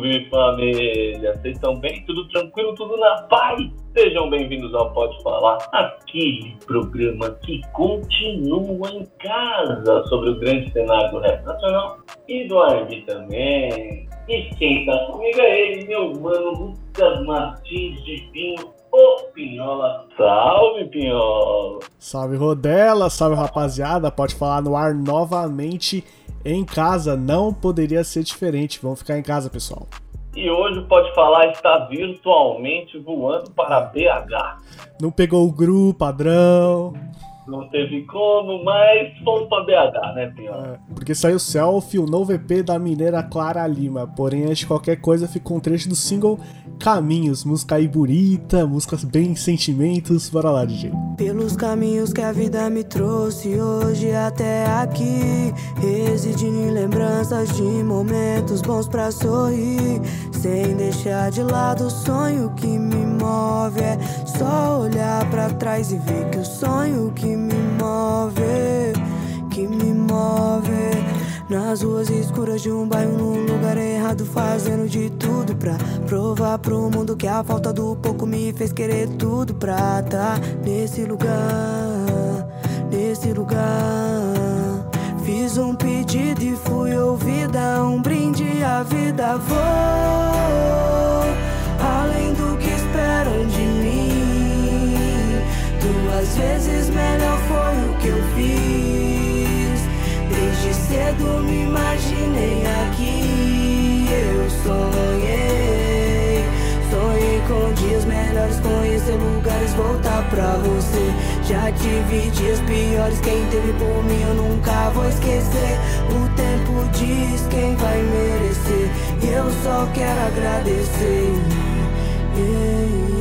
Salve família! Vocês estão bem? Tudo tranquilo? Tudo na paz? Sejam bem-vindos ao Pode Falar, aquele programa que continua em casa sobre o grande cenário do rap nacional e do R&B também. E quem tá comigo é ele, meu mano Lucas Martins de Pinho, o Pinhola. Salve, Pinhola! Salve, Rodela! Salve, rapaziada! Pode falar no ar novamente em casa. Não poderia ser diferente. Vamos ficar em casa, pessoal. E hoje Pode Falar está virtualmente voando para BH. Não pegou o grupo padrão. Não teve como, mas fomos para BH, né, Pinhão? É, porque saiu Selfie, o novo EP da mineira Clara Lima. Porém, antes de qualquer coisa, ficou um trecho do single Caminhos, música aí bonita, músicas bem sentimentos. Bora lá, DJ. Pelos caminhos que a vida me trouxe hoje até aqui, residindo em lembranças de momentos bons pra sorrir, sem deixar de lado o sonho que me move. É só olhar para trás e ver que o sonho que me move, que me move. Nas ruas escuras de um bairro, num lugar errado, fazendo de tudo pra provar pro mundo que a falta do pouco me fez querer tudo pra tá nesse lugar, nesse lugar. Fiz um pedido e fui ouvida, um brinde à vida. Vou Duas vezes melhor foi o que eu fiz. Desde cedo me imaginei aqui. Eu sonhei, sonhei com dias melhores, conhecer lugares, voltar pra você. Já tive dias piores, quem teve por mim eu nunca vou esquecer. O tempo diz quem vai merecer, e eu só quero agradecer. Yeah, yeah.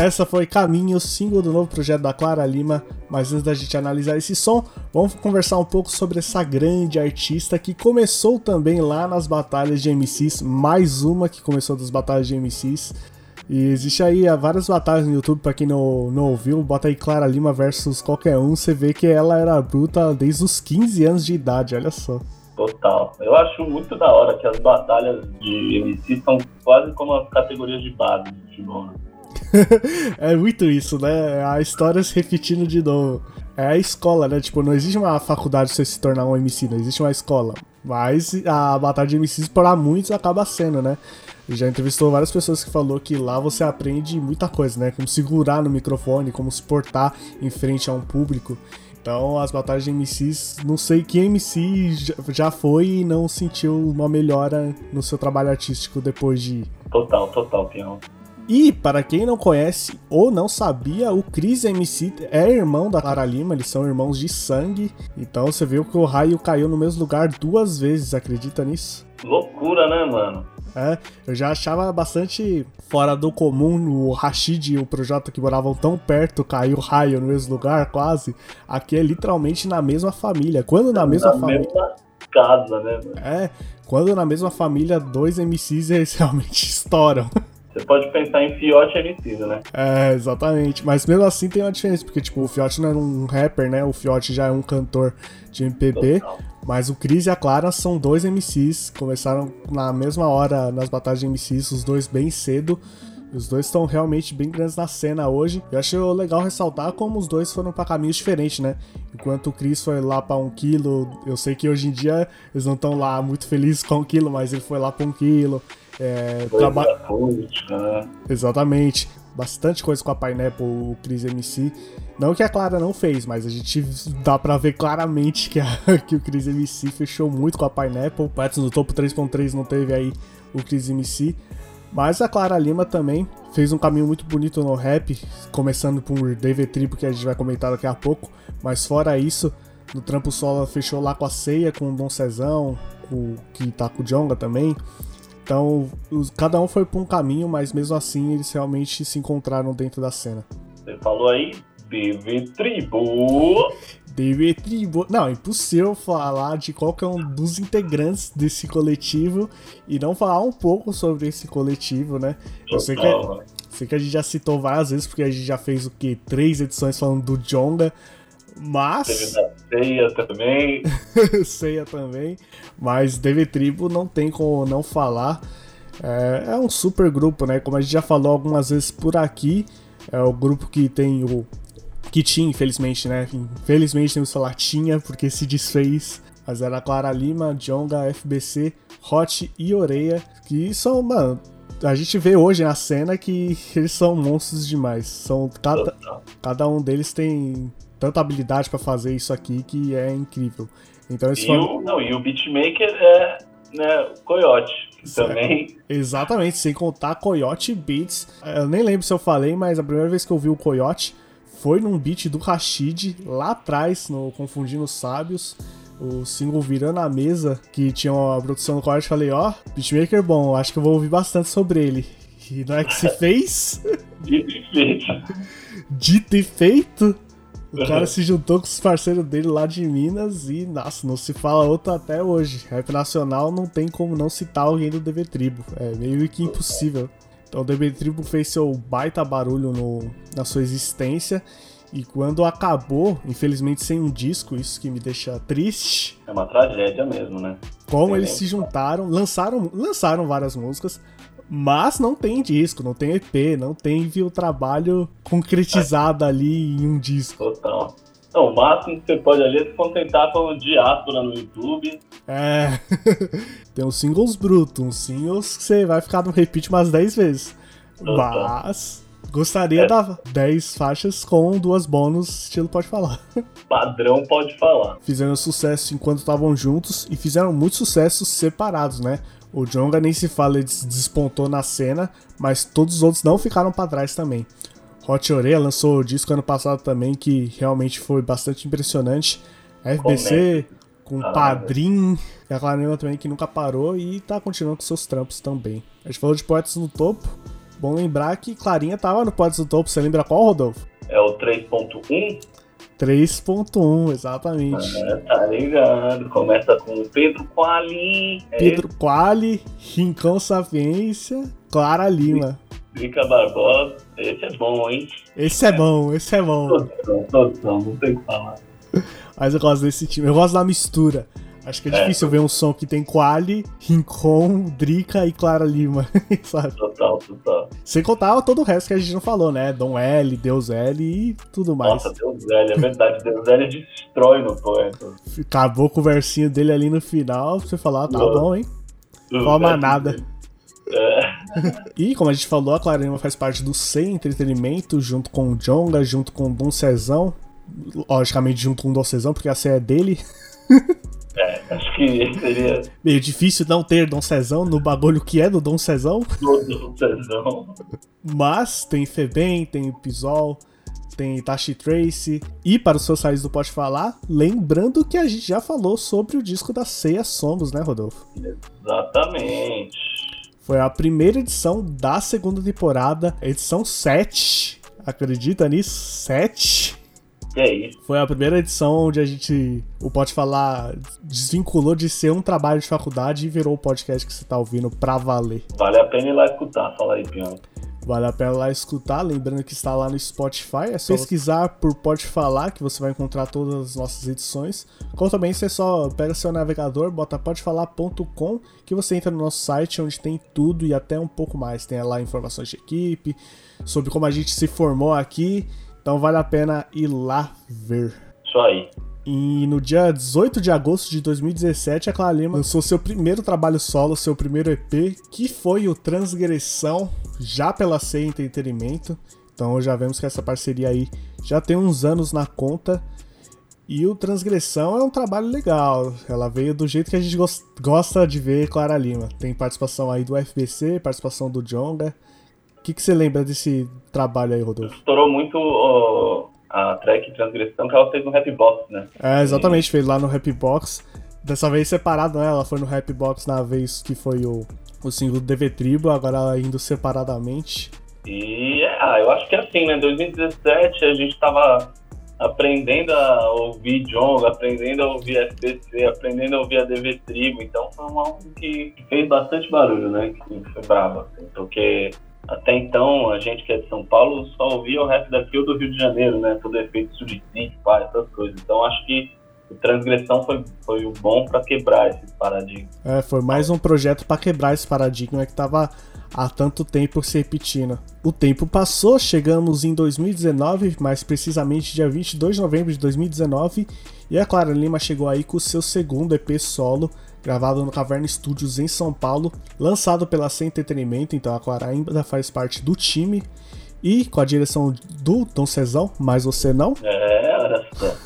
Essa foi Caminho, single do novo projeto da Clara Lima. Mas antes da gente analisar esse som, vamos conversar um pouco sobre essa grande artista que começou também lá nas batalhas de MCs. Mais uma que começou das batalhas de MCs. E existe aí várias batalhas no YouTube, pra quem não, não ouviu, bota aí Clara Lima versus qualquer um, você vê que ela era bruta desde os 15 anos de idade, olha só. Total. Eu acho muito da hora que as batalhas de MC são quase como as categorias de base do futebol. Né? é muito isso, né? A história se repetindo de novo. É a escola, né? Tipo, não existe uma faculdade pra você se tornar um MC, não existe uma escola. Mas a batalha de MCs, para muitos, acaba sendo, né? já entrevistou várias pessoas que falou que lá você aprende muita coisa, né? Como segurar no microfone, como se portar em frente a um público. Então, as batalhas de MCs, não sei que MC já foi e não sentiu uma melhora no seu trabalho artístico depois de. Total, total, Pião. E, para quem não conhece ou não sabia, o Chris MC é irmão da Clara Lima, eles são irmãos de sangue. Então você viu que o raio caiu no mesmo lugar duas vezes, acredita nisso? Loucura, né, mano? É, eu já achava bastante fora do comum o Rashid e o Projota que moravam tão perto, caiu o raio no mesmo lugar, quase. Aqui é literalmente na mesma família. Quando na mesma na família. Mesma casa, né, mano? É, quando na mesma família dois MCs eles realmente estouram. Você pode pensar em Fiote e Emicida, né? É, exatamente. Mas mesmo assim tem uma diferença, porque tipo, o Fiote não é um rapper, né? O Fiote já é um cantor de MPB. Total. Mas o Cris e a Clara são dois MCs, começaram na mesma hora nas batalhas de MCs, os dois bem cedo. Os dois estão realmente bem grandes na cena hoje. Eu acho legal ressaltar como os dois foram para caminhos diferentes, né? Enquanto o Chris foi lá para um quilo, eu sei que hoje em dia eles não estão lá muito felizes com um quilo, mas ele foi lá para um quilo. É, traba... né? Exatamente. Bastante coisa com a Pineapple, o Chris MC. Não que a Clara não fez, mas a gente dá pra ver claramente que, a, que o Chris MC fechou muito com a Pineapple. Antes no topo 3.3 não teve aí o Chris MC. Mas a Clara Lima também fez um caminho muito bonito no rap, começando por David Tribo, que a gente vai comentar daqui a pouco. Mas fora isso, No trampo solo fechou lá com a Ceia, com o Dom Cezão, com, que tá com o Jonga também. Então, os, cada um foi pra um caminho, mas mesmo assim eles realmente se encontraram dentro da cena. Você falou aí, DV Tribo. DV Tribo. Não, é impossível falar de qualquer um dos integrantes desse coletivo e não falar um pouco sobre esse coletivo, né? Eu sei que, Total, sei que a gente já citou várias vezes, porque a gente já fez o que? Três edições falando do Jonga. Teve Mas. ceia também. Ceia também. Mas DV Tribo não tem como não falar. É, é um super grupo, né? Como a gente já falou algumas vezes por aqui. É o grupo que tem o. Que tinha, infelizmente, né? Infelizmente temos que falar tinha, porque se desfez. Mas era Clara Lima, Jonga, FBC, Hot e Oreia. Que são, mano. A gente vê hoje na cena que eles são monstros demais. São cada, cada um deles tem tanta habilidade pra fazer isso aqui que é incrível. Então eles E foram. o, não, e o beatmaker é né, o Coyote, também Exatamente, sem contar Coyote Beats. Eu nem lembro se eu falei, mas a primeira vez que eu vi o Coyote foi num beat do Rashid, lá atrás, no Confundindo Sábios. O single Virando a Mesa, que tinha a produção do Coyote. Falei, ó, beatmaker bom, acho que eu vou ouvir bastante sobre ele. E não é que se fez? dito e feito. Dito e feito. O cara se juntou com os parceiros dele lá de Minas e, nossa, não se fala outro até hoje. Rap nacional não tem como não citar alguém do DV Tribo. É meio que impossível. Então o DV Tribo fez seu baita barulho no, na sua existência. E quando acabou, infelizmente sem um disco, isso que me deixa triste. É uma tragédia mesmo, né? Como eles né? se juntaram, lançaram, lançaram várias músicas, mas não tem disco, não tem EP, não teve o trabalho concretizado ali em um disco. Total. Não, o máximo que você pode ali é se contentar com o diáspora no YouTube. É. tem uns singles brutos, uns singles que você vai ficar no repeat umas 10 vezes. Mas gostaria É. da 10 faixas com duas bônus, estilo pode falar. Padrão pode falar. Fizeram sucesso enquanto estavam juntos e fizeram muitos sucessos separados, né? O Jonga nem se fala, ele des- despontou na cena, mas todos os outros não ficaram pra trás também. Hot Oreia lançou o disco ano passado também, que realmente foi bastante impressionante. A FBC com Ah, Padrim, e a Clarema também que nunca parou e tá continuando com seus trampos também. A gente falou de Poetas no Topo. Bom lembrar que Clarinha tava no Poetas no Topo. Você lembra qual, Rodolfo? É o 3.1, 3.1, exatamente. é, tá ligado? Começa com o Pedro Quali, é Pedro Quali, Rincão Sapiência, Clara Lima. Drica Barbosa. Esse é bom, hein? Esse é bom, esse é bom. Todos todos são, não tem o que falar. Mas eu gosto desse time, eu gosto da mistura. Acho que é, É. difícil ver um som que tem Quali, Rincon, Drica e Clara Lima, sabe? Total, total. Sem contar todo o resto que a gente não falou, né? Dom L, Deus L e tudo mais. Nossa, Deus velho, é verdade. Deus velho destrói no poeta. Acabou com o versinho dele ali no final, pra você falar, tá Nossa. bom, hein? Toma nada. É, E, como a gente falou, a Clarema faz parte do C Entretenimento, junto com o Jonga, junto com o Dom Cezão. Logicamente, junto com o Dom Cezão, porque a C é dele. é, acho que seria Meio difícil não ter Dom Cezão no bagulho que é do Dom Cezão. todo o tesão. Mas tem Febem, tem Pisol, tem Tashi Trace. E para os seus sites do Pode Falar, lembrando que a gente já falou sobre o disco da Ceia Somos, né, Rodolfo? Exatamente. Foi a primeira edição da segunda temporada, edição 7. Acredita nisso? 7. Que é isso. Foi a primeira edição onde a gente, o Pode Falar, desvinculou de ser um trabalho de faculdade e virou o podcast que você tá ouvindo pra valer. Vale a pena ir lá escutar. Fala aí, Pião. Vale a pena lá escutar, lembrando que está lá no Spotify, é só pesquisar por Pode Falar que você vai encontrar todas as nossas edições. Como também você só pega seu navegador, bota podefalar.com que você entra no nosso site onde tem tudo e até um pouco mais. Tem lá informações de equipe, sobre como a gente se formou aqui, então vale a pena ir lá ver. Isso aí. E no dia 18 de agosto de 2017, a Clara Lima lançou seu primeiro trabalho solo, seu primeiro EP, que foi o Transgressão, já pela C Entretenimento. Então já vemos que essa parceria aí já tem uns anos na conta. E o Transgressão é um trabalho legal. Ela veio do jeito que a gente gos- gosta de ver Clara Lima. Tem participação aí do FBC, participação do Jonga. O que, que você lembra desse trabalho aí, Rodolfo? Estourou muito a track Transgressão que ela fez no Rap Box, né? É, exatamente, fez lá no Rap Box. Dessa vez separado, né? Ela foi no Rap Box na vez que foi o, o single DV Tribo, agora ela indo separadamente. E ah, eu acho que é assim, né? 2017 a gente tava aprendendo a ouvir Jong, aprendendo a ouvir SPC, aprendendo a ouvir a DV Tribo. Então foi um álbum que fez bastante barulho, né? Que foi bravo, assim, porque até então a gente que é de São Paulo só ouvia o rap daqui ou do Rio de Janeiro, né? Todo efeito suicídio, pá, essas coisas. Então acho que o Transgressão foi, foi o bom para quebrar esse paradigma. É, foi mais um projeto para quebrar esse paradigma que tava há tanto tempo se repetindo. O tempo passou, chegamos em 2019, mais precisamente dia 22 de novembro de 2019, e a Clara Lima chegou aí com o seu segundo EP solo, gravado no Caverna Studios em São Paulo, lançado pela Sem Entretenimento, então a Clara ainda faz parte do time, e com a direção do Dom Cezão, mas você não. É, olha só.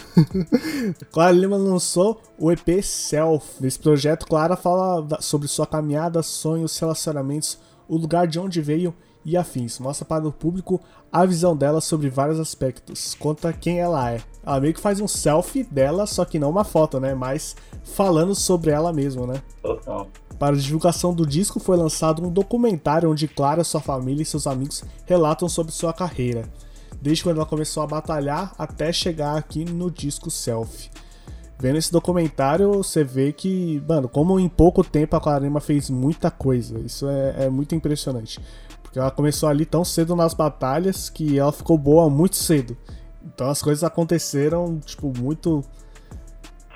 Clara Lima lançou o EP Self. Nesse projeto, Clara fala sobre sua caminhada, sonhos, relacionamentos, o lugar de onde veio e afins. Mostra para o público a visão dela sobre vários aspectos. Conta quem ela é. Ela meio que faz um selfie dela, só que não uma foto, né? Mas falando sobre ela mesma, né? Total. Para a divulgação do disco foi lançado um documentário onde Clara, sua família e seus amigos relatam sobre sua carreira, desde quando ela começou a batalhar até chegar aqui no disco Selfie. Vendo esse documentário, você vê que, mano, como em pouco tempo a Clarima fez muita coisa. Isso é, é muito impressionante. Porque ela começou ali tão cedo nas batalhas que ela ficou boa muito cedo. Então as coisas aconteceram, tipo, muito.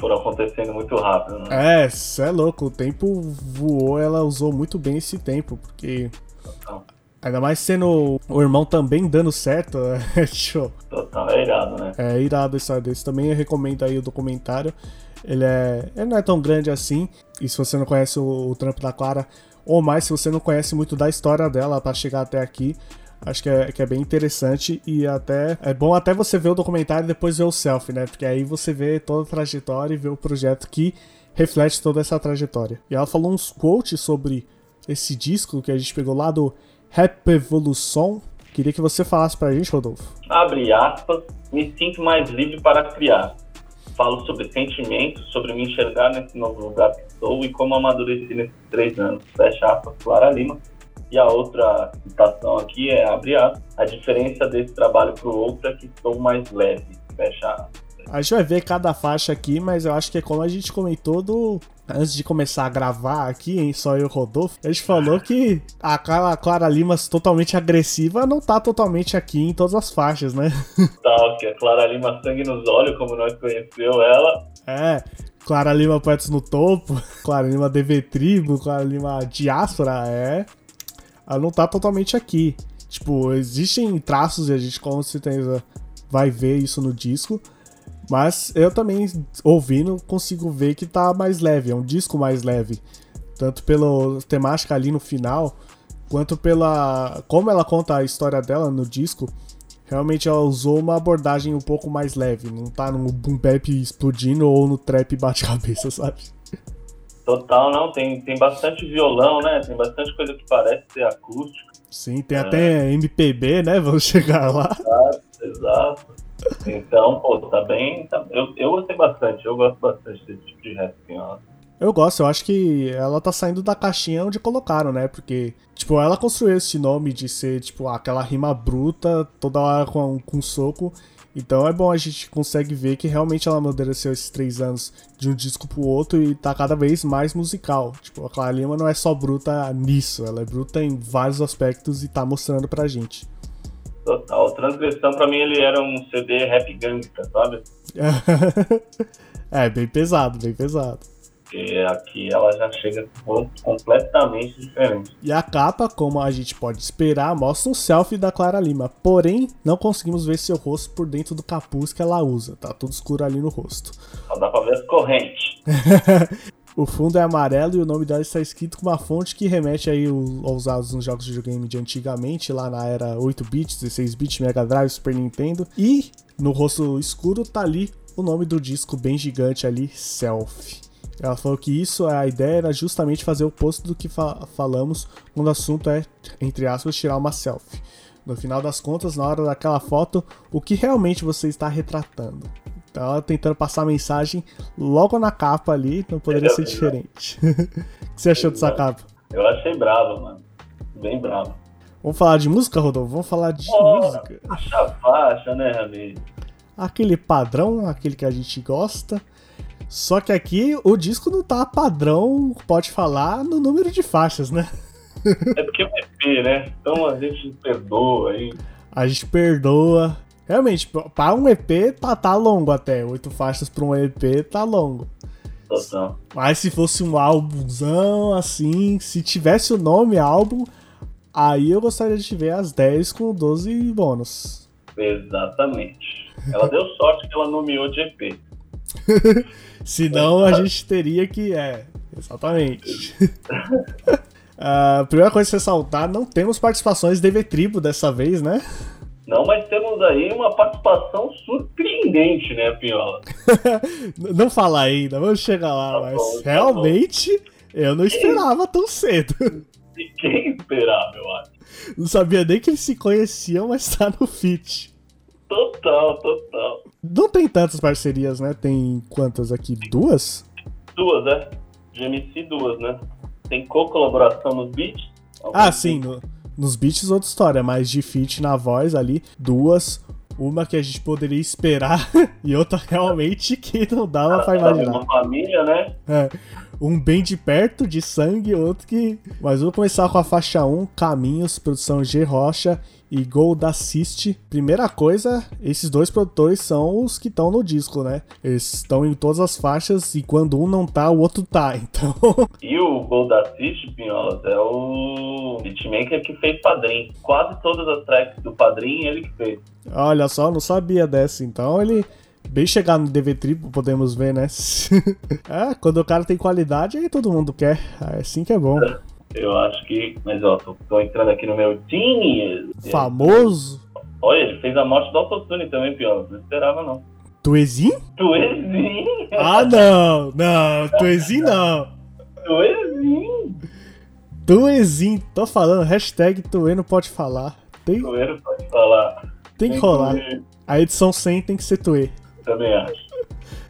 Foram acontecendo muito rápido, né? É, cê é louco. O tempo voou, ela usou muito bem esse tempo, porque. Total. Ainda mais sendo o irmão também dando certo, é show. Total, é irado, né? É irado esse desse. Também eu recomendo aí o documentário. Ele é. Ele não é tão grande assim. E se você não conhece o, o trampo da Clara, ou mais, se você não conhece muito da história dela para chegar até aqui, acho que é, que é bem interessante. E até. É bom até você ver o documentário e depois ver o selfie, né? Porque aí você vê toda a trajetória e vê o projeto que reflete toda essa trajetória. E ela falou uns quotes sobre esse disco que a gente pegou lá do Rap Evolução. Queria que você falasse pra gente, Rodolfo. Abre aspas, me sinto mais livre para criar. Falo sobre sentimentos, sobre me enxergar nesse novo lugar que estou e como amadureci nesses três anos. Fecha aspas, Clara Lima. E a outra citação aqui é, abre aspas, a diferença desse trabalho para o outro é que estou mais leve. Fecha aspas. A gente vai ver cada faixa aqui, mas eu acho que é como a gente comentou do. Antes de começar a gravar aqui, hein, só eu e o Rodolfo, a gente falou que a Clara, a Clara Limas totalmente agressiva não tá totalmente aqui em todas as faixas, né? Tal, que a Clara Lima sangue nos olhos, como nós conheceu ela. É, Clara Lima Poetas no topo, Clara Lima DV Tribo, Clara Lima Diáspora, é. Ela não tá totalmente aqui. Tipo, existem traços e a gente com certeza vai ver isso no disco. Mas eu também, ouvindo, consigo ver que tá mais leve, é um disco mais leve. Tanto pela temática ali no final, quanto pela. Como ela conta a história dela no disco, realmente ela usou uma abordagem um pouco mais leve. Não tá no boom bap explodindo ou no trap bate-cabeça, sabe? Total, não. Tem, tem bastante violão, né? Tem bastante coisa que parece ser acústica. Sim, tem é. até MPB, né? Vamos chegar lá. Exato, exato. Então, pô, tá bem. Tá, eu, eu gostei bastante, eu gosto bastante desse tipo de rap, assim, ó. Eu gosto, eu acho que ela tá saindo da caixinha onde colocaram, né? Porque, tipo, ela construiu esse nome de ser, tipo, aquela rima bruta, toda hora com, com soco. Então é bom a gente consegue ver que realmente ela amadureceu esses três anos de um disco pro outro e tá cada vez mais musical. Tipo, a Clara Lima não é só bruta nisso, ela é bruta em vários aspectos e tá mostrando pra gente. Total. Transgressão, pra mim, ele era um CD rap gangsta, sabe? é, bem pesado, bem pesado. Porque aqui ela já chega completamente diferente. E a capa, como a gente pode esperar, mostra um selfie da Clara Lima. Porém, não conseguimos ver seu rosto por dentro do capuz que ela usa. Tá tudo escuro ali no rosto. Só dá pra ver as correntes. O fundo é amarelo e o nome dela está escrito com uma fonte que remete aí aos usados nos jogos de videogame de antigamente, lá na era 8 bits, 16 bits, Mega Drive, Super Nintendo. E no rosto escuro tá ali o nome do disco bem gigante ali, Self. Ela falou que isso, a ideia era justamente fazer o oposto do que fa falamos quando o assunto é, entre aspas, tirar uma selfie. no final das contas, na hora daquela foto, o que realmente você está retratando. Ela tentando passar a mensagem logo na capa ali, não poderia ser diferente. o que você achou dessa capa? Eu achei brava, mano. Bem brava. Vamos falar de música, Rodolfo? Vamos falar de música. Faixa faixa, né, Ramiro? Aquele padrão, aquele que a gente gosta. Só que aqui o disco não tá padrão, pode falar, no número de faixas, né? É porque é EP, né? Então a gente perdoa aí. A gente perdoa. Realmente, para um EP tá, tá longo até. Oito faixas pra um EP tá longo. Total. Mas se fosse um álbumzão, assim, se tivesse o nome álbum, aí eu gostaria de ver as 10 com 12 bônus. Exatamente. Ela deu sorte que ela nomeou de EP. Senão a gente teria que. É, exatamente. A primeira coisa a ressaltar, não temos participações de Tribo dessa vez, né? Não, mas temos aí uma participação surpreendente, né, Piola? não falar ainda, vamos chegar lá, Tá mas bom, tá realmente eu não esperava tão cedo. Ninguém esperava, eu acho. Não sabia nem que eles se conheciam, mas tá no feat. Total, total. Não tem tantas parcerias, né? Tem quantas aqui? Duas? Duas, né? De MC duas, né? Tem co-colaboração nos beats. Ah, sim, no- nos beats outra história, mas de feat na voz ali, duas. Uma que a gente poderia esperar e outra realmente que não dava pra Uma imaginar. família, né? É, um bem de perto, de sangue, outro que. Mas vou começar com a faixa 1, Caminhos, produção G Rocha e Gold Assist. Primeira coisa, esses dois produtores são os que estão no disco, né? Eles estão em todas as faixas e quando um não tá, o outro tá. Então, E o Gold Assist, Pinholas, é o beatmaker que fez Padrim. Quase todas as tracks do Padrim, ele que fez. olha só, não sabia dessa. Então ele. Bem chegar no DV Triplo, podemos ver, né? é, quando o cara tem qualidade, aí todo mundo quer. É assim que é bom. Eu acho que. Mas ó, tô, tô entrando aqui no meu Genius. Famoso. Olha, ele fez a morte do Autotune também, Pinholas. Não esperava, não. Tuezinho? Tuezinho! Ah, não! Não, Tuezinho não! Tuezinho! Tuezinho, tô falando, hashtag Tue não pode falar. Tem, Tueiro pode falar. tem que rolar. Tuê, A edição 100 tem que ser Tue. Também acho.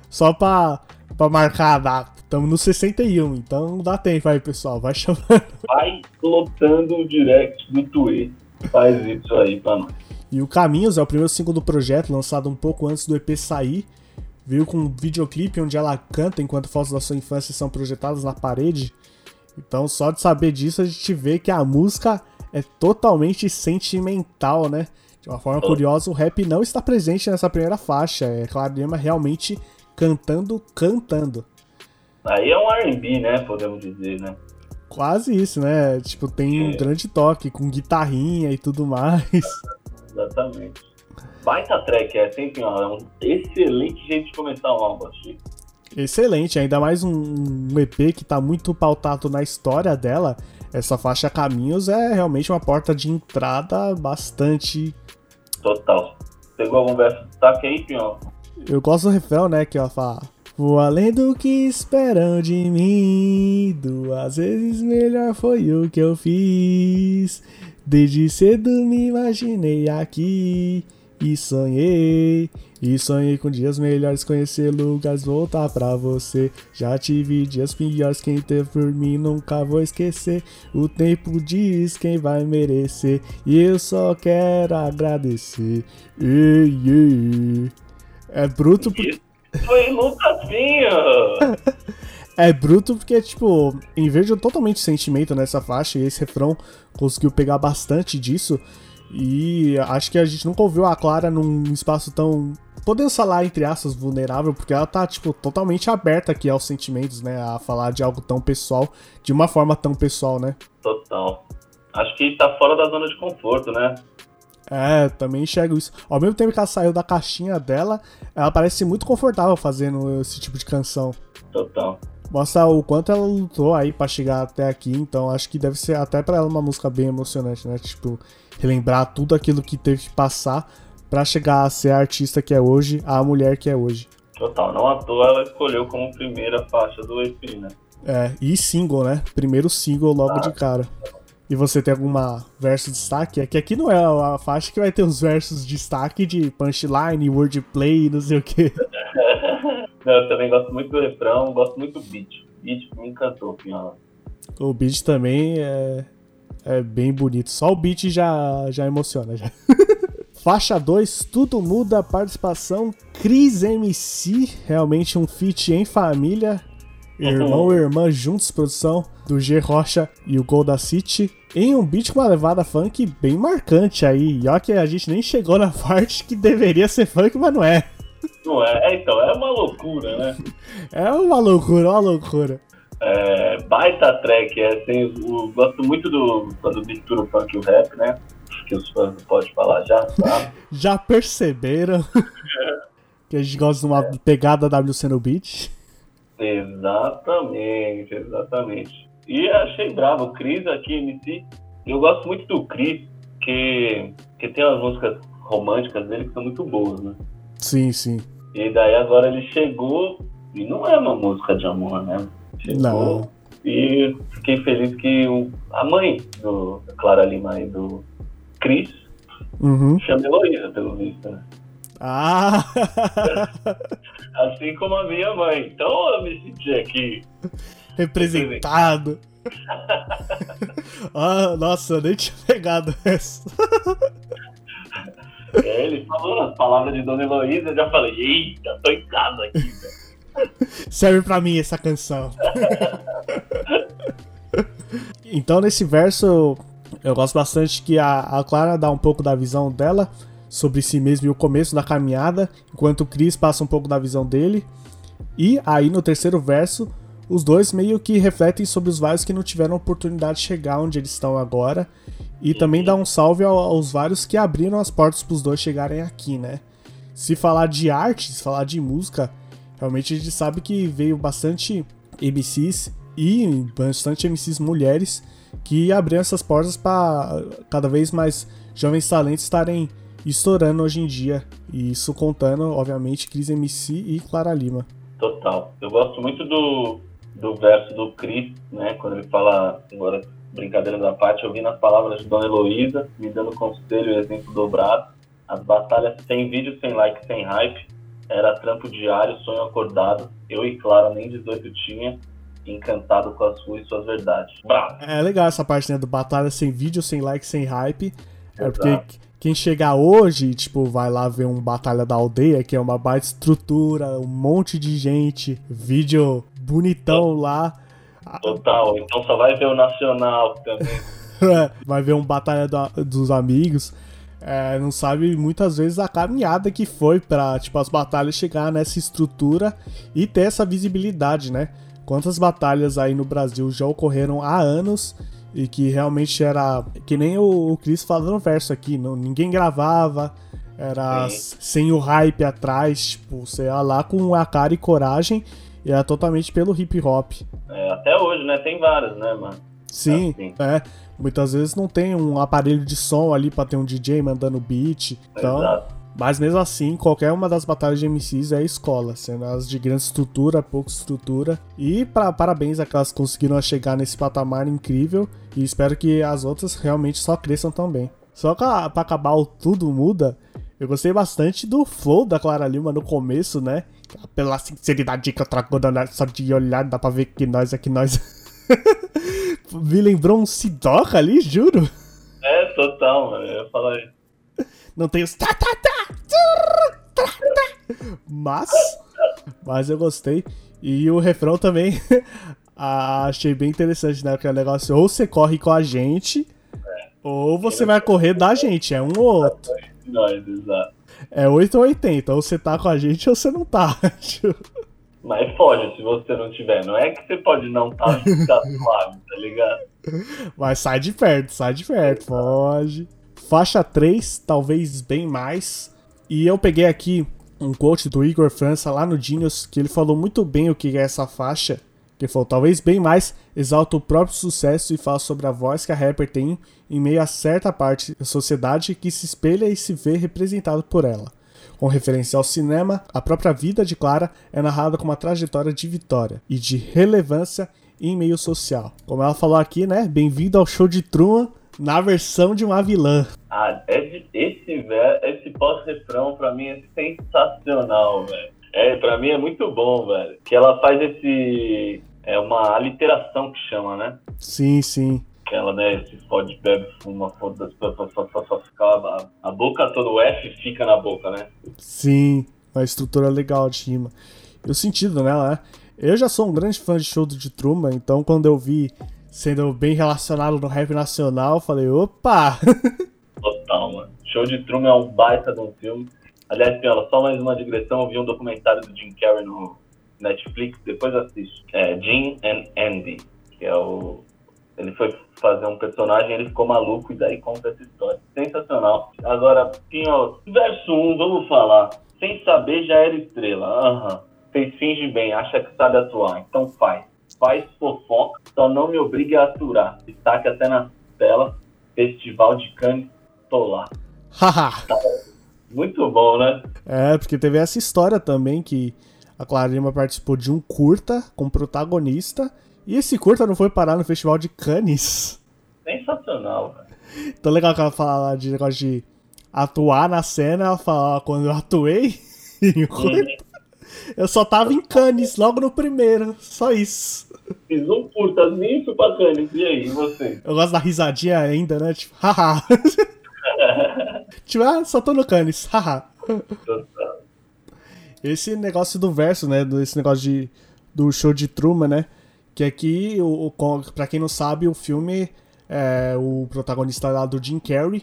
Só pra, pra marcar a data. Tamo no 61, então dá tempo aí, pessoal. Vai chamando. Vai lotando o direct do Tue. Faz isso aí pra nós. E o Caminhos é o primeiro single do projeto, lançado um pouco antes do EP sair. Veio com um videoclipe onde ela canta enquanto fotos da sua infância são projetadas na parede. Então, só de saber disso, a gente vê que a música é totalmente sentimental, né? De uma forma curiosa, o rap não está presente nessa primeira faixa. É Clarema realmente cantando, cantando. Aí é um RB, né? Podemos dizer, né? Quase isso, né? Tipo, tem um É. grande toque com guitarrinha e tudo mais. Exatamente. Baita track essa, hein, Pinhola? É um excelente jeito de começar um álbum, achei. Excelente, ainda mais um, um EP que tá muito pautado na história dela. Essa faixa Caminhos é realmente uma porta de entrada bastante. Total. Pegou algum verso de destaque aí, Pinhola? Eu gosto do refrão, né? Que ela fala. Vou além do que esperam de mim. Duas vezes melhor foi o que eu fiz. Desde cedo me imaginei aqui. E sonhei. E sonhei com dias melhores, conhecer lugares, voltar pra você. Já tive dias piores, quem teve por mim nunca vou esquecer. O tempo diz quem vai merecer. E eu só quero agradecer. Ei, ei. É bruto porque. Foi Lucasinho! É bruto porque, tipo, em vez de totalmente sentimento nessa faixa, e esse refrão conseguiu pegar bastante disso. E acho que a gente nunca ouviu a Clara num espaço tão. Podemos falar, entre aspas, vulnerável, porque ela tá, tipo, totalmente aberta aqui aos sentimentos, né? A falar de algo tão pessoal, de uma forma tão pessoal, né? Total. Acho que tá fora da zona de conforto, né? É, também enxergo isso. Ao mesmo tempo que ela saiu da caixinha dela, ela parece muito confortável fazendo esse tipo de canção. Total. Mostra o quanto ela lutou aí pra chegar até aqui, então acho que deve ser até pra ela uma música bem emocionante, né? Tipo, relembrar tudo aquilo que teve que passar pra chegar a ser a artista que é hoje, a mulher que é hoje. Total. Não à toa ela escolheu como primeira faixa do EP, né? É, e single, né? Primeiro single logo de cara. E você tem alguma verso de destaque? É que aqui não é a faixa que vai ter os versos de destaque de punchline, wordplay, não sei o que. Não, eu também gosto muito do refrão, gosto muito do beat. O beat me encantou, Pinhola. O beat também é, é bem bonito. Só o beat já, já emociona. Já. Faixa 2, Tudo Muda, participação Cris MC, realmente um feat em família. Irmão e irmã juntos, produção do G Rocha e o Golda City. Em um beat com uma levada funk bem marcante aí. E ó que a gente nem chegou na parte que deveria ser funk, mas não é. Não é? é então, é uma loucura, né? É uma loucura, uma loucura. É, baita track, é, assim, eu gosto muito do quando mistura o funk e o rap, né? Que os fãs podem falar já, tá? Já perceberam que a gente gosta de uma pegada WC no beat? Exatamente, exatamente. E achei bravo, o Cris aqui, MC. Eu gosto muito do Cris, que, que tem umas músicas românticas dele que são muito boas, né? Sim, sim. E daí agora ele chegou, e não é uma música de amor, né? Chegou, Não. E fiquei feliz que o, a mãe do Clara Lima e do Cris Uhum. chama Heloísa, pelo visto, né? Ah! Assim como a minha mãe. Então eu me senti aqui. Representado. ah, nossa, eu nem tinha pegado essa. É, ele falou as palavras de Dona Heloísa, eu já falei, eita, tô em casa aqui, velho. Serve pra mim essa canção. então, nesse verso, eu gosto bastante que a, a Clara dá um pouco da visão dela sobre si mesma e o começo da caminhada, enquanto o Chris passa um pouco da visão dele. E aí, no terceiro verso, os dois meio que refletem sobre os vários que não tiveram oportunidade de chegar onde eles estão agora. E também dá um salve ao- aos vários que abriram as portas para os dois chegarem aqui, né? Se falar de arte, se falar de música, realmente a gente sabe que veio bastante MCs e bastante MCs mulheres que abriram essas portas para cada vez mais jovens talentos estarem estourando hoje em dia. E isso contando, obviamente, Cris MC e Clara Lima. Total. Eu gosto muito do, do verso do Cris, né? Quando ele fala, agora, brincadeira da parte, ouvindo as palavras de Dona Heloísa, me dando conselho e exemplo dobrado. As batalhas sem vídeo, sem like, sem hype. Era trampo diário, sonho acordado. Eu e Clara nem 18 tinha. Encantado com as suas e suas verdades. Bravo! É legal essa parte, né? Do batalha sem vídeo, sem like, sem hype. É Exato. porque quem chegar hoje, tipo, vai lá ver um Batalha da Aldeia, que é uma baita estrutura, um monte de gente, vídeo bonitão lá. Total. Então só vai ver o Nacional também. vai ver um Batalha da- dos Amigos. é, não sabe muitas vezes a caminhada que foi pra, tipo, as batalhas chegar nessa estrutura e ter essa visibilidade, né? Quantas batalhas aí no Brasil já ocorreram há anos e que realmente era. Que nem o, o Chris falando no verso aqui, não, ninguém gravava, era Sim. sem o hype atrás, tipo, você ia lá com a cara e coragem e era totalmente pelo hip hop. É, até hoje, né? Tem várias, né, mano? Sim, Assim. é. Muitas vezes não tem um aparelho de som ali pra ter um DJ mandando beat. Então, Exato. Mas mesmo assim, qualquer uma das batalhas de MCs é escola, sendo as de grande estrutura, pouca estrutura. E pra, parabéns a que elas conseguiram chegar nesse patamar incrível. E espero que as outras realmente só cresçam também. Só que pra acabar o tudo muda, eu gostei bastante do flow da Clara Lima no começo, né? Pela sinceridade que eu trago só de olhar, dá pra ver que nós é que nós. Me lembrou um Sidoca ali, juro. É, total, mano. Eu ia falar isso. Não tem os. tá, tá, tá, tá, tá. Mas. Mas eu gostei. E o refrão também. achei bem interessante, né? Porque é um negócio. Ou você corre com a gente. Ou você vai correr da gente. É um ou outro. É 8 ou 80. Ou você tá com a gente ou você não tá. Mas foge se você não tiver. Não é que você pode não estar tá suave, tá ligado? Mas sai de perto, sai de perto, pode. Faixa 3, talvez bem mais. E eu peguei aqui um quote do Igor França lá no Genius, que ele falou muito bem o que é essa faixa. Que falou, talvez bem mais, exalta o próprio sucesso e fala sobre a voz que a rapper tem em meio a certa parte da sociedade que se espelha e se vê representado por ela. Com referência ao cinema, a própria vida de Clara é narrada com uma trajetória de vitória e de relevância em meio social. Como ela falou aqui, né? Bem-vindo ao show de Truman na versão de uma vilã. Ah, esse, esse, esse pós-refrão pra mim é sensacional, velho. É, pra mim é muito bom, velho. Que ela faz esse. É uma aliteração que chama, né? Sim, sim. Que ela, né, se fode, bebe, fuma, foda-se, a, a boca toda, o F fica na boca, né? Sim, uma estrutura legal de rima. E o sentido né? Eu já sou um grande fã de show de Truman, então quando eu vi sendo bem relacionado no rap nacional, falei, opa! Total, mano. Show de Truman é um baita de um filme. Aliás, Piola, só mais uma digressão, eu vi um documentário do Jim Carrey no Netflix, depois assiste. É Jim and Andy, que é o... Ele foi fazer um personagem, ele ficou maluco e daí conta essa história. Sensacional. Agora, Pinhol, verso 1, vamos falar. Sem saber já era estrela. Aham. Uhum. Fez finge bem, acha que sabe atuar, então faz. Faz fofoca, só não me obrigue a aturar. Destaque até na tela, Festival de Cannes, tô lá. Haha. Muito bom, né? É, porque teve essa história também que a Clara Lima participou de um curta com protagonista. E esse curta não foi parar no Festival de Cannes. Sensacional, velho. Tão legal que ela fala de negócio de atuar na cena. Ela fala, quando eu atuei em um curta, eu só tava em Cannes, logo no primeiro. Só isso. Fiz um curta, pra Cannes. E aí, você? Eu gosto da risadinha ainda, né? Tipo, haha. tipo, ah, só tô no Cannes, haha. Esse negócio do verso, né? Esse negócio de, do show de Truman, né? Que aqui, o, o, pra quem não sabe, o filme, é, o protagonista lá do Jim Carrey,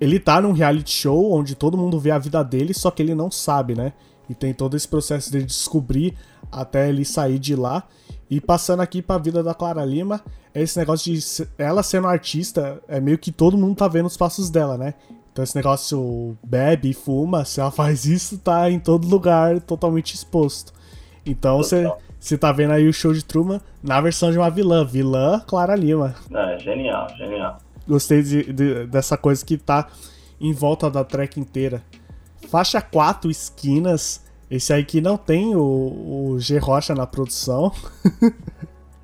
ele tá num reality show onde todo mundo vê a vida dele, só que ele não sabe, né? E tem todo esse processo de descobrir até ele sair de lá. E passando aqui pra vida da Clara Lima, é esse negócio de ela sendo artista, é meio que todo mundo tá vendo os passos dela, né? Então esse negócio bebe e fuma, se ela faz isso, tá em todo lugar totalmente exposto. Então você tá vendo aí o show de Truman na versão de uma vilã, vilã Clara Lima. É, genial, genial. Gostei de, de, dessa coisa que tá em volta da track inteira. Faixa 4 esquinas. Esse aí que não tem o, o G Rocha na produção.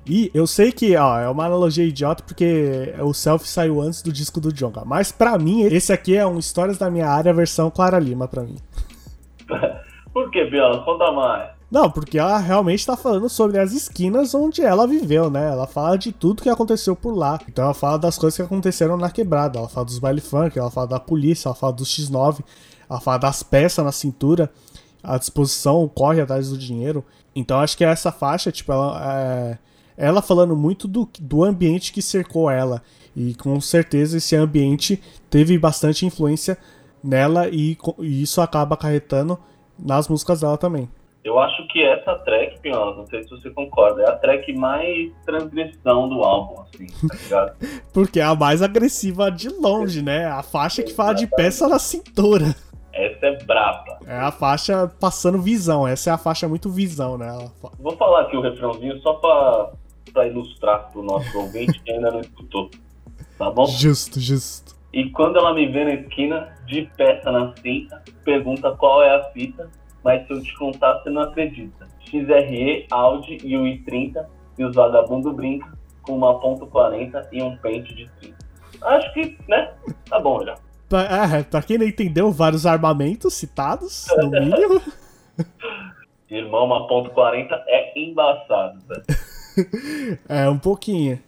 E eu sei que, ó, é uma analogia idiota porque o Selfie saiu antes do disco do Jonga. Mas para mim, esse aqui é um Histórias da Minha Área versão Clara Lima para mim. Por que, Bianca? Conta mais. Não, porque ela realmente tá falando sobre as esquinas onde ela viveu, né? Ela fala de tudo que aconteceu por lá. Então ela fala das coisas que aconteceram na quebrada. Ela fala dos baile funk, ela fala da polícia, ela fala do X9, ela fala das peças na cintura, a disposição, corre atrás do dinheiro. Então acho que essa faixa, tipo, ela é ela falando muito do, do ambiente que cercou ela. E com certeza esse ambiente teve bastante influência nela e, e isso acaba acarretando nas músicas dela também. Eu acho que essa track, Pion, não sei se você concorda, é a track mais transgressão do álbum, assim, tá ligado? Porque é a mais agressiva de longe, né? A faixa que fala de peça na cintura. Essa é braba. É a faixa passando visão, essa é a faixa muito visão, né? Vou falar aqui o refrãozinho só pra para ilustrar para o nosso ouvinte que ainda não escutou. Tá bom? Justo, justo. E quando ela me vê na esquina, de peça na cinta, pergunta qual é a fita, mas se eu te contar, você não acredita. XRE, Audi e o i30, e os vagabundo brinca com uma ponto .40 e um pente de 30. Acho que, né? Tá bom já. É, pra quem não entendeu, vários armamentos citados, no mínimo. Irmão, uma ponto .40 é embaçado, velho. é, um pouquinho.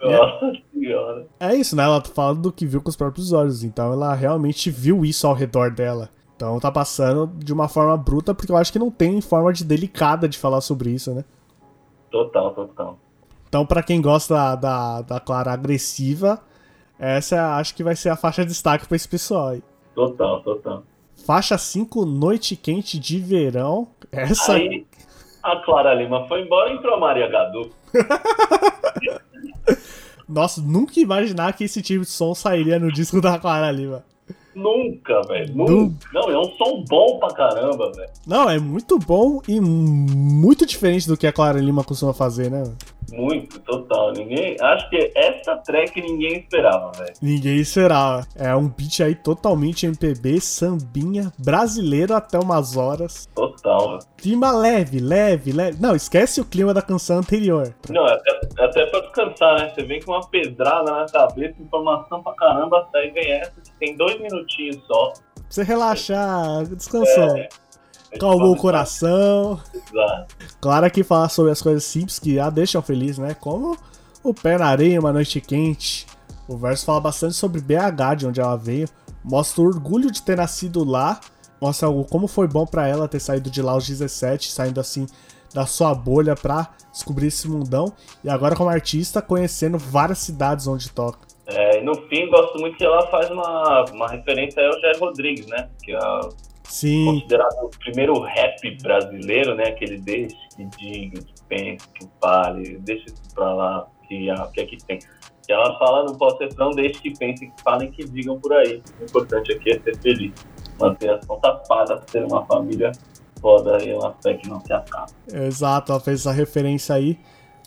Nossa senhora. É isso, né? Ela tá falando do que viu com os próprios olhos. Então ela realmente viu isso ao redor dela. Então tá passando de uma forma bruta, porque eu acho que não tem forma de delicada de falar sobre isso, né? Total, total. Então, para quem gosta da, da, da, Clara agressiva, essa acho que vai ser a faixa de destaque pra esse pessoal aí. Total, total. Faixa 5, Noite Quente de Verão. Essa. Aí, a Clara Lima foi embora e entrou a Maria Gadu. Nossa, nunca imaginar que esse tipo de som sairia no disco da Clara Lima. Nunca, velho. Nunca. Não, é um som bom pra caramba, velho. Não, é muito bom e muito diferente do que a Clara Lima costuma fazer, né? Muito, total. Ninguém. Acho que essa track ninguém esperava, velho. Ninguém esperava. É um beat aí totalmente MPB, sambinha, brasileiro até umas horas. Total. Clima leve, leve, leve. Não, esquece o clima da canção anterior. Não, é até, até pra descansar, né? Você vem com uma pedrada na cabeça, informação pra caramba, aí vem essa que tem dois minutinhos só. Pra você relaxar, descansou. É, Calmou o coração. Exato. Claro que falar sobre as coisas simples que a deixam feliz, né? Como o pé na areia, uma noite quente. O verso fala bastante sobre BH, de onde ela veio. Mostra o orgulho de ter nascido lá. Mostra como foi bom pra ela ter saído de lá aos 17, saindo assim da sua bolha pra descobrir esse mundão. E agora como artista, conhecendo várias cidades onde toca. É, e no fim, gosto muito que ela faz uma, uma referência ao Jair Rodrigues, né? Que é Sim, considerado o primeiro rap brasileiro, né? Aquele deixe que diga, que pense, que fale, deixa isso pra lá, que, que aqui tem. E ela fala no pós-sessão, deixe que pensem, que falem, que digam por aí. O importante aqui é ser feliz. Manter as contas pagas, ter uma família foda e uma fé que não se acaba. exato, ela fez essa referência aí.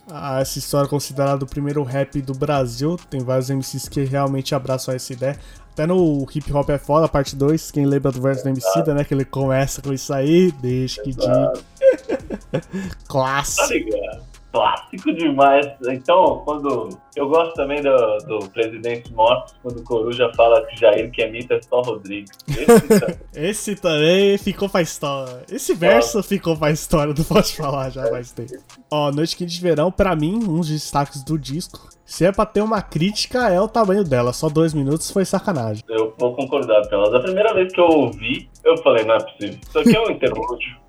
A essa história considerada o primeiro rap do Brasil. Tem vários MCs que realmente abraçam essa ideia. Até no Hip Hop é Foda, parte 2, quem lembra do verso do Emicida, né? Que ele começa com isso aí, deixa que diga. Tá Clássico. ligado? Clássico demais. Então, quando. Eu gosto também do, do Presidente Mortos, quando o Coruja fala que Jair que é mito é só Rodrigues. Esse, tá- Esse também ficou pra história. Esse verso ficou pra história, não posso falar já mais tempo. Ó, Noite Quente de Verão, pra mim, um dos destaques do disco. Se é pra ter uma crítica, é o tamanho dela. Só dois minutos foi sacanagem. eu vou concordar com elas. A primeira vez que eu ouvi, eu falei, não é possível. Isso aqui é um interlúdio.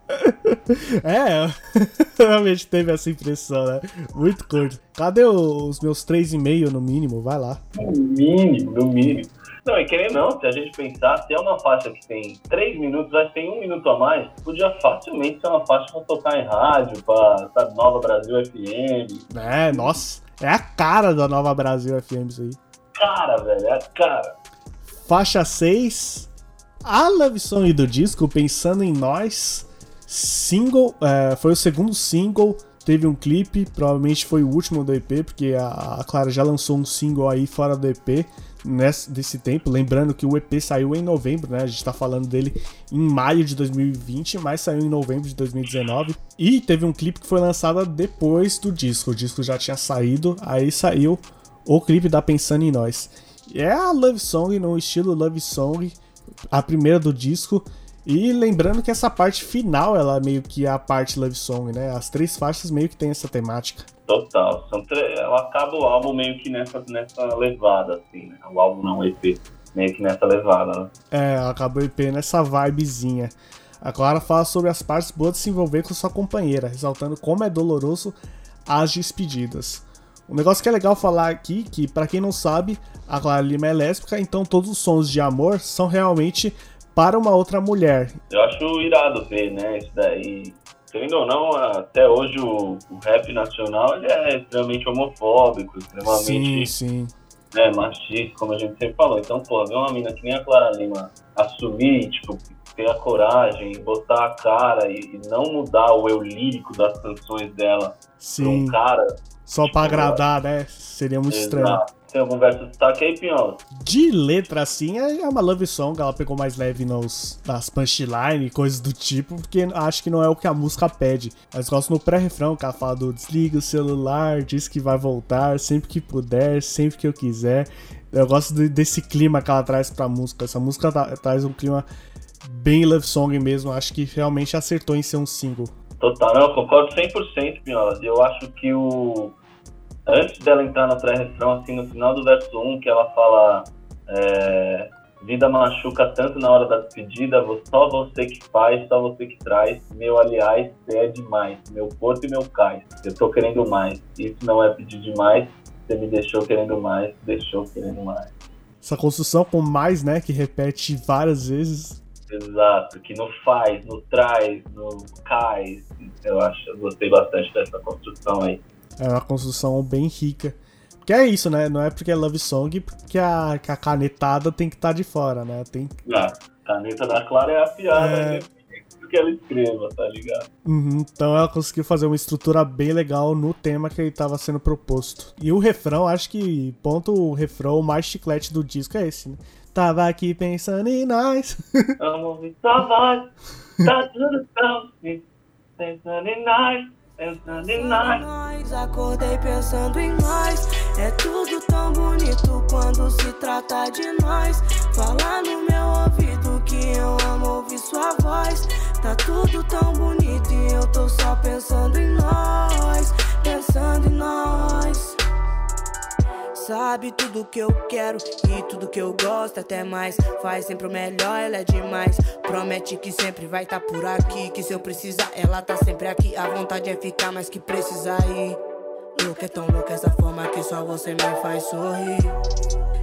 É, realmente teve essa impressão, né? Muito curto. Cadê os meus 3,5 no mínimo? Vai lá. No mínimo, no mínimo. Não, e querendo não, se a gente pensar, se é uma faixa que tem 3 minutos, vai ter um minuto a mais, podia facilmente ser uma faixa pra tocar em rádio, pra sabe, Nova Brasil FM. É, nossa. É a cara da Nova Brasil FM isso aí. Cara, velho, é a cara. Faixa 6. A Love Song do disco, Pensando em Nós. Single. é, foi o segundo single. Teve um clipe, provavelmente foi o último do EP, porque a, a Clara já lançou um single aí fora do EP nesse, desse tempo. Lembrando que o EP saiu em novembro, né? A gente tá falando dele em maio de 2020, mas saiu em novembro de 2019. E teve um clipe que foi lançado depois do disco. O disco já tinha saído, aí saiu o clipe da Pensando em Nós. É a Love Song no estilo Love Song, a primeira do disco. E lembrando que essa parte final, ela meio que é a parte Love Song, né? As três faixas meio que tem essa temática. Total. São tre- Ela acaba o álbum meio que nessa, nessa levada, assim, né? O álbum não, o EP. Meio que nessa levada, né? É, acabou o EP nessa vibezinha. A Clara fala sobre as partes boas de se envolver com sua companheira, ressaltando como é doloroso as despedidas. Um negócio que é legal falar aqui, que pra quem não sabe, a Clara Lima é lésbica, então todos os sons de amor são realmente para uma outra mulher. Eu acho irado ver, né? Isso daí. Querendo ou não, até hoje o, o rap nacional é extremamente homofóbico, Sim, extremamente sim. né, machista, como a gente sempre falou. Então, pô, ver uma mina que nem a Clara Lima assumir, tipo, ter a coragem, botar a cara e, e não mudar o eu lírico das canções dela pra Sim. um cara. Só pra agradar, né? Seria muito estranho. Tem algum verso de destaque aí, Pinhola? De letra assim, é uma love song, ela pegou mais leve nos, nas punchline e coisas do tipo, porque acho que não é o que a música pede. Mas gosto no pré-refrão, que ela fala do desliga o celular, diz que vai voltar sempre que puder, sempre que eu quiser. Eu gosto de- desse clima que ela traz pra música. Essa música tra- traz um clima bem love song mesmo, acho que realmente acertou em ser um single. Total, não, eu concordo 100%, Pinhola. Eu acho que o. Antes dela entrar no pré-refrão, assim, no final do verso 1, que ela fala. é, Vida machuca tanto na hora da despedida, só você que faz, só você que traz. Meu, aliás, você é demais. Meu corpo e meu cais. Eu tô querendo mais. Isso não é pedir demais. Você me deixou querendo mais, deixou querendo mais. Essa construção com mais, né, que repete várias vezes, Exato, que no faz, no traz, no cais. Eu acho, eu gostei bastante dessa construção aí. É uma construção bem rica. Que é isso, né? Não é porque é love song que a, que a canetada tem que estar de fora, né? Tem Ah, caneta da Clara é afiada. É. né? que ela escreva, tá ligado? Uhum, então ela conseguiu fazer uma estrutura bem legal no tema que estava sendo proposto. E o refrão, acho que ponto o refrão mais chiclete do disco é esse, né? Tava aqui pensando em nós. Vamos ouvir sua voz, tá tudo tão pensando em nós. Pensando em nós. nós, acordei pensando em nós. É tudo tão bonito quando se trata de nós. Fala no meu ouvido que eu amo ouvir sua voz. Tá tudo tão bonito e eu tô só pensando em nós. Pensando em nós. Sabe tudo que eu quero e tudo que eu gosto, até mais. Faz sempre o melhor, ela é demais. Promete que sempre vai tá por aqui. Que se eu precisar, ela tá sempre aqui. A vontade é ficar, mas que precisa ir. Louca é tão louca essa forma que só você me faz sorrir.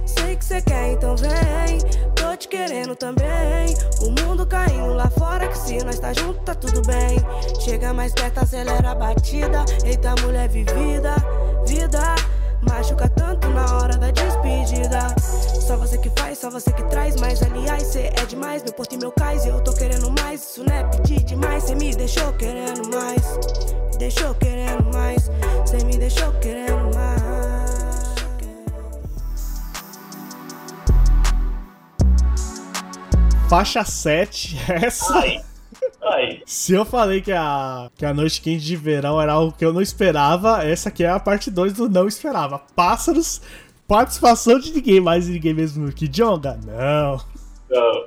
Sei que cê quer, então vem. Tô te querendo também. O mundo caindo lá fora, que se nós tá junto, tá tudo bem. Chega mais perto, acelera a batida. Eita, mulher vivida, vida. Machuca tanto na hora da despedida. Só você que faz, só você que traz. Mas aliás, cê é demais, meu porto e meu cais. E eu tô querendo mais, isso não é pedir demais. Cê me deixou querendo mais. Me deixou querendo mais. Cê me deixou querendo mais. Faixa 7, essa. Aí, aí. Se eu falei que a, que a Noite Quente de Verão era algo que eu não esperava, essa aqui é a parte 2 do Não Esperava. Pássaros, participação de ninguém mais e ninguém mesmo que Jonga? Não. Não,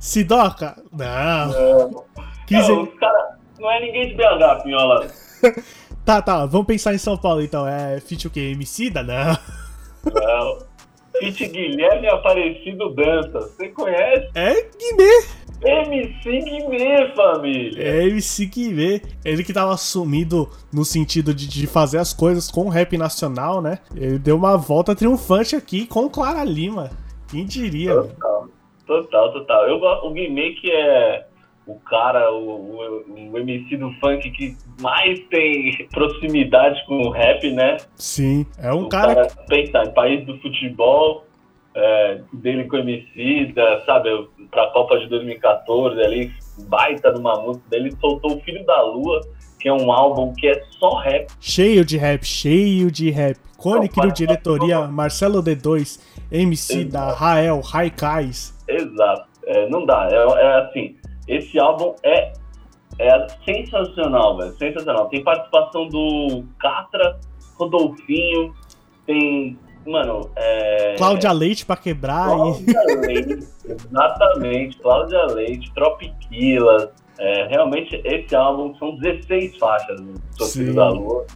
Sidoca? Não. não. Quinze- Não, cara, não é ninguém de BH, Pinhola. Tá, tá, vamos pensar em São Paulo então. É Fit o quê? Emicida? Não. Não. Fit Guilherme Aparecido Dança. Você conhece? É Guimê. MC Guimê, família. É MC Guimê. Ele que tava sumido no sentido de, de fazer as coisas com o rap nacional, né? Ele deu uma volta triunfante aqui com Clara Lima. Quem diria, mano? Total, total, total. Eu o Guimê que é o cara, o, o, o MC do funk que mais tem proximidade com o rap, né? Sim, é um o cara que pensa país do futebol, é, dele com MC, da, sabe, pra Copa de 2014 ali, baita numa música dele, soltou o Filho da Lua, que é um álbum que é só rap. cheio de rap, cheio de rap. Cone criou para- diretoria Marcelo D2, MC da Rael, Raikais. Exato. É, não dá. É, é assim, esse álbum é, é sensacional, velho. Sensacional. Tem participação do Catra, Rodolfinho, tem. Mano, é. Cláudia Leite pra quebrar. e- Cláudia Leite, exatamente. Cláudia Leite, Tropiquilas. É, realmente, esse álbum são 16 faixas do. Filho da Lua.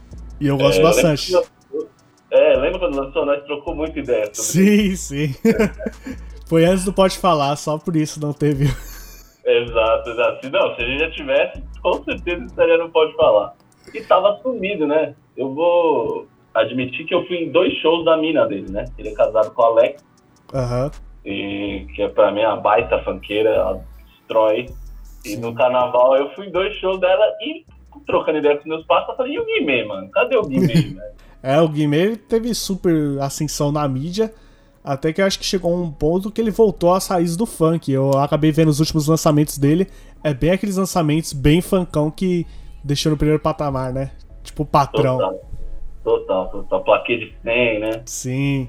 E eu gosto É, bastante. lembra quando- É, lembra quando lançou? Nós trocou muita ideia sobre Sim, sim. Foi antes do Pode Falar, só por isso não teve. Exato, exato. Se não, se a gente já tivesse, com certeza estaria no Pode Falar. E tava sumido, né? Eu vou admitir que eu fui em dois shows da mina dele, né? Ele é casado com a Alex, Aham. e, que é pra mim a baita funkeira, ela destrói. E no carnaval eu fui em dois shows dela e trocando ideia com meus pais, eu falei, e o Guimê, mano? Cadê o Guimê, velho? É, o Guimê teve super ascensão na mídia. Até que eu acho que chegou um ponto que ele voltou às raízes do funk. Eu acabei vendo os últimos lançamentos dele. É bem aqueles lançamentos bem funkão que deixou no primeiro patamar, né? Tipo patrão. Total, total, total. Plaquê de 100, né? Sim.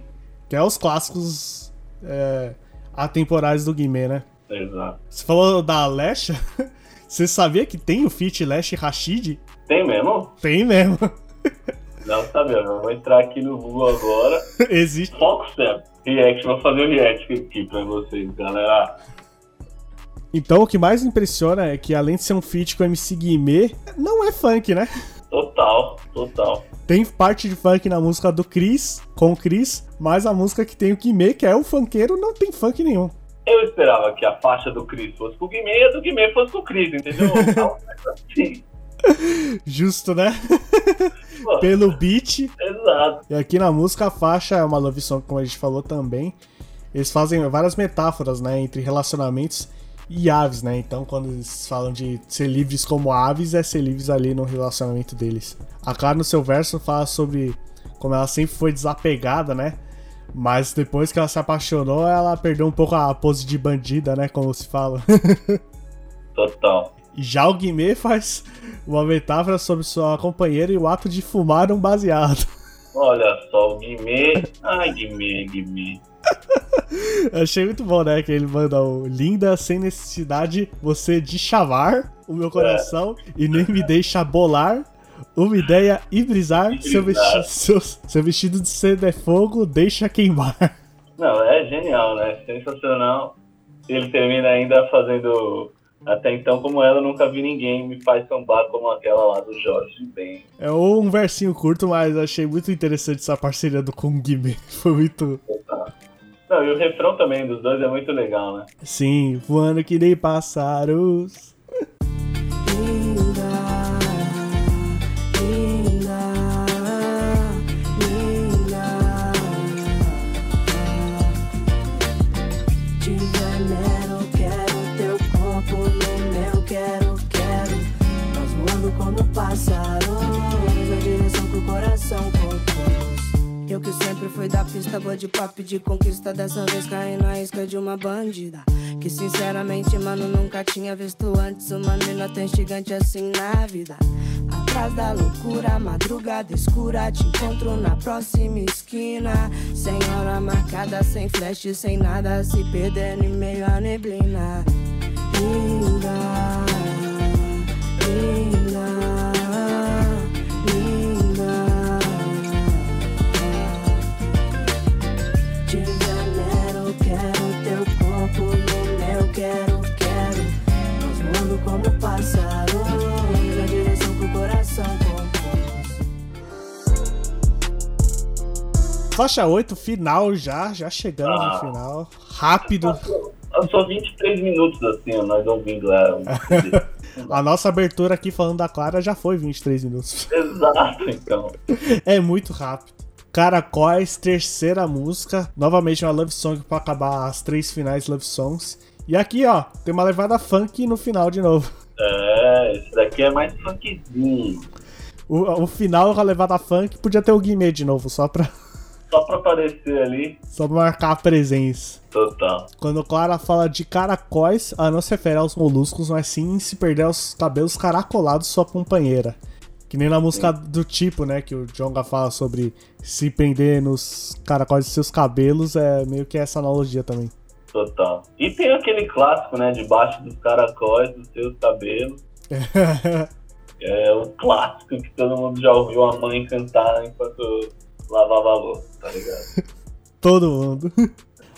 Que é os clássicos é, atemporais do Guimê, né? Exato. Você falou da Lesha? Você sabia que tem o feat Lesh Rashid? Tem mesmo? Tem mesmo. Não sabia, eu vou entrar aqui no Google agora. Existe. Foxstep. React, vou fazer o react aqui pra vocês, galera. Então o que mais impressiona é que além de ser um feat com o MC Guimê, não é funk, né? Total, total. Tem parte de funk na música do Chris, com o Chris, mas a música que tem o Guimê, que é o funkeiro, não tem funk nenhum. Eu esperava que a faixa do Chris fosse com o Guimê e a do Guimê fosse com o Chris, entendeu? Sim, Justo, né? pô, Pelo beat. exato. E aqui na música a faixa é uma love song, como a gente falou também. Eles fazem várias metáforas, né, entre relacionamentos e aves, né? Então, quando eles falam de ser livres como aves, é ser livres ali no relacionamento deles. A Clara, no seu verso, fala sobre como ela sempre foi desapegada, né? Mas depois que ela se apaixonou, ela perdeu um pouco a pose de bandida, né? Como se fala. Total. Já o Guimê faz uma metáfora sobre sua companheira e o ato de fumar um baseado. Olha só, o Guimê. Ai, Guimê, Guimê. Achei muito bom, né? Que ele manda o linda sem necessidade você de chavar o meu coração e nem me deixa bolar uma ideia e brisar. E Seu, brisar. vesti seu, seu vestido de seda é fogo, deixa queimar. Não, é genial, né? Sensacional. Ele termina ainda fazendo. Até então, como ela, nunca vi ninguém me faz sambar como aquela lá do Jorge Ben. É um versinho curto, mas achei muito interessante essa parceria do Kung Guimê. Foi muito. Não, e o refrão também dos dois é muito legal, né? Sim, voando que nem pássaros. Fui da pista, boa de papo de conquista. Dessa vez caí na isca de uma bandida. Que sinceramente, mano, nunca tinha visto antes uma mina tão gigante assim na vida. Atrás da loucura, madrugada escura. Te encontro na próxima esquina. Sem hora marcada, sem flash, sem nada. Se perdendo em meio à neblina. Linda, linda. Faixa 8, final já, já chegamos Ah. no final. Rápido. Só 23 minutos assim, nós ouvindo ela. A nossa abertura aqui falando da Clara já foi 23 minutos. Exato, então. É muito rápido. Caracóis, terceira música. Novamente uma love song pra acabar as três finais love songs. E aqui, ó, tem uma levada funk no final de novo. É, esse daqui é mais funkzinho. O, o final com a levada funk podia ter o Guimê de novo, só pra, Só pra aparecer ali, só pra marcar a presença. total. Quando Clara fala de caracóis, ela não se refere aos moluscos, mas sim se perder os cabelos caracolados sua companheira. Que nem na música do tipo, né? Que o Jonga fala sobre se prender nos caracóis de seus cabelos, é meio que essa analogia também. Total. E tem aquele clássico, né? Debaixo dos caracóis, dos seus cabelos. É o clássico que todo mundo já ouviu a mãe cantar enquanto lavava a louça, tá ligado? Todo mundo.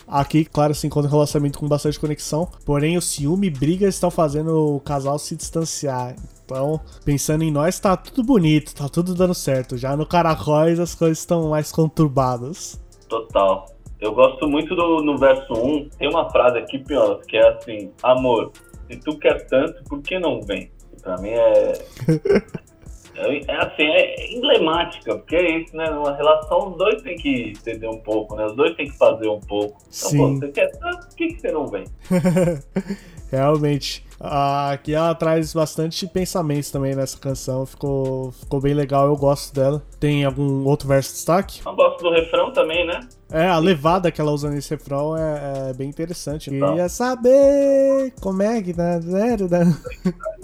Aqui, claro, se encontra um relacionamento com bastante conexão. Porém, o ciúme e brigas estão fazendo o casal se distanciar. Então, pensando em nós, tá tudo bonito, tá tudo dando certo. Já no Caracóis as coisas estão mais conturbadas. Total. Eu gosto muito do no verso 1, tem uma frase aqui, Piolas, que é assim, amor, se tu quer tanto, por que não vem? Pra mim é. É, é assim, é emblemática, porque é isso, né? Numa relação, os dois têm que ceder um pouco, né? Os dois têm que fazer um pouco. Então, Sim. pô, você quer tanto, por que, que você não vem? Realmente. Ah, Aqui ela traz bastante pensamentos também nessa canção. Ficou, ficou bem legal, eu gosto dela. Tem algum outro verso de destaque? Eu gosto do refrão também, né? É, a levada que ela usa nesse refrão é, é bem interessante. Então. Queria saber como é que tá.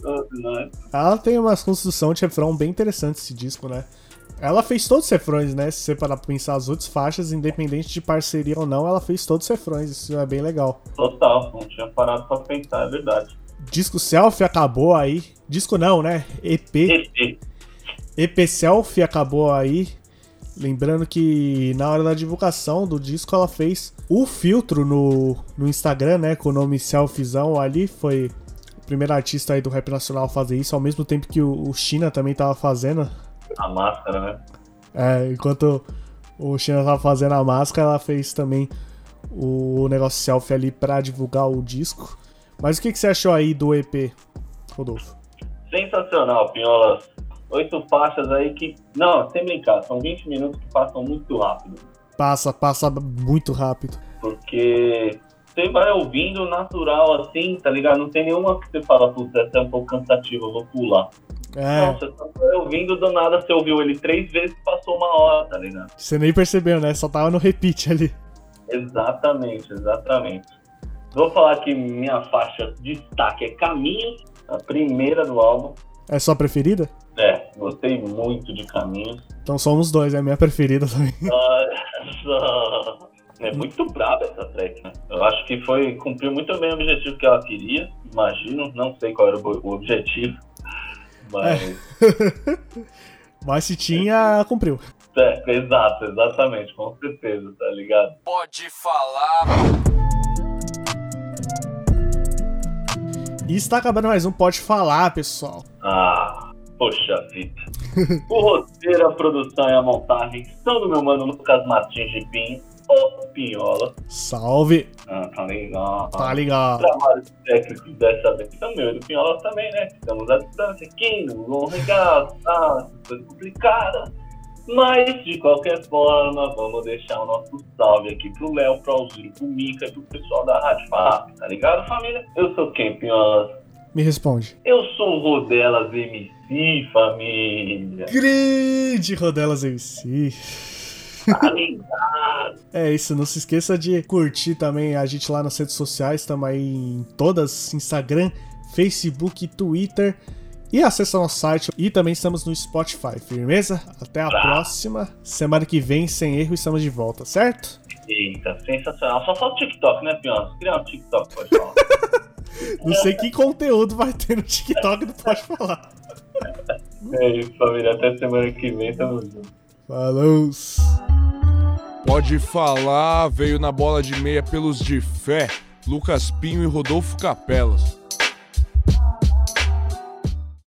Todos nós. Ela tem uma construção de refrão bem interessante esse disco, né? Ela fez todos os refrões, né? Se você parar pra pensar as outras faixas, independente de parceria ou não, ela fez todos os refrões. Isso é bem legal. Total, não tinha parado pra pensar, é verdade. Disco Selfie acabou aí. Disco não, né? EP. EP. EP Selfie acabou aí. Lembrando que na hora da divulgação do disco ela fez o filtro no, no Instagram, né? Com o nome Selfiezão ali. Foi o primeiro artista aí do rap nacional a fazer isso, ao mesmo tempo que o, o China também tava fazendo. A máscara, né? É, enquanto o China tava fazendo a máscara, ela fez também o negócio selfie ali pra divulgar o disco. Mas o que, que você achou aí do EP, Rodolfo? Sensacional, Pinholas. Oito faixas aí que. Não, sem brincar, são 20 minutos que passam muito rápido. Passa, passa muito rápido. Porque você vai ouvindo natural assim, tá ligado? Não tem nenhuma que você fala, putz, essa é um pouco cansativa, eu vou pular. É, Não, você só vai ouvindo do nada, você ouviu ele três vezes e passou uma hora, tá ligado? você nem percebeu, né? Só tava no repeat ali. Exatamente, exatamente. Vou falar que minha faixa de destaque é Caminhos, a primeira do álbum. É sua preferida? É, gostei muito de Caminhos. Então somos dois, é a minha preferida também. Olha só. É muito braba essa track, né? Eu acho que foi cumpriu muito bem o objetivo que ela queria. Imagino, não sei qual era o o objetivo. Mas. Mas se tinha, cumpriu. É, exato, exatamente, com certeza, tá ligado? Pode falar. E está acabando mais um Pode Falar, pessoal. Ah, poxa vida. o roteiro, a produção e a montagem são do meu mano Lucas Martins de Pinho, o Pinhola. Salve! Ah, tá legal. Tá ligado? Trabalhos técnicos dessa vez são meu e do Pinhola também, né? Estamos à distância aqui, no longo regalo, tá? Coisa complicada. Mas, de qualquer forma, vamos deixar o nosso salve aqui pro Léo, pro Alziro, pro Mica e pro pessoal da Rádio FAP, tá ligado, família? Eu sou quem, Pinhola? Me responde. Eu sou o Rodelas MC, família. Grande Rodelas MC. Tá? É isso, não se esqueça de curtir também a gente lá nas redes sociais, estamos aí em todas, Instagram, Facebook, Twitter. E acessa nosso site e também estamos no Spotify, firmeza? Até a próxima. Semana que vem, sem erro, estamos de volta, certo? Eita, sensacional. Só falta o TikTok, né, Pinhola? Criar um TikTok, pode falar. Não sei que conteúdo vai ter no TikTok, não pode falar. É isso, família. Até semana que vem, tamo junto. Falou! Pode falar, veio na bola de meia pelos de fé, Lucas Pinho e Rodolfo Capelas.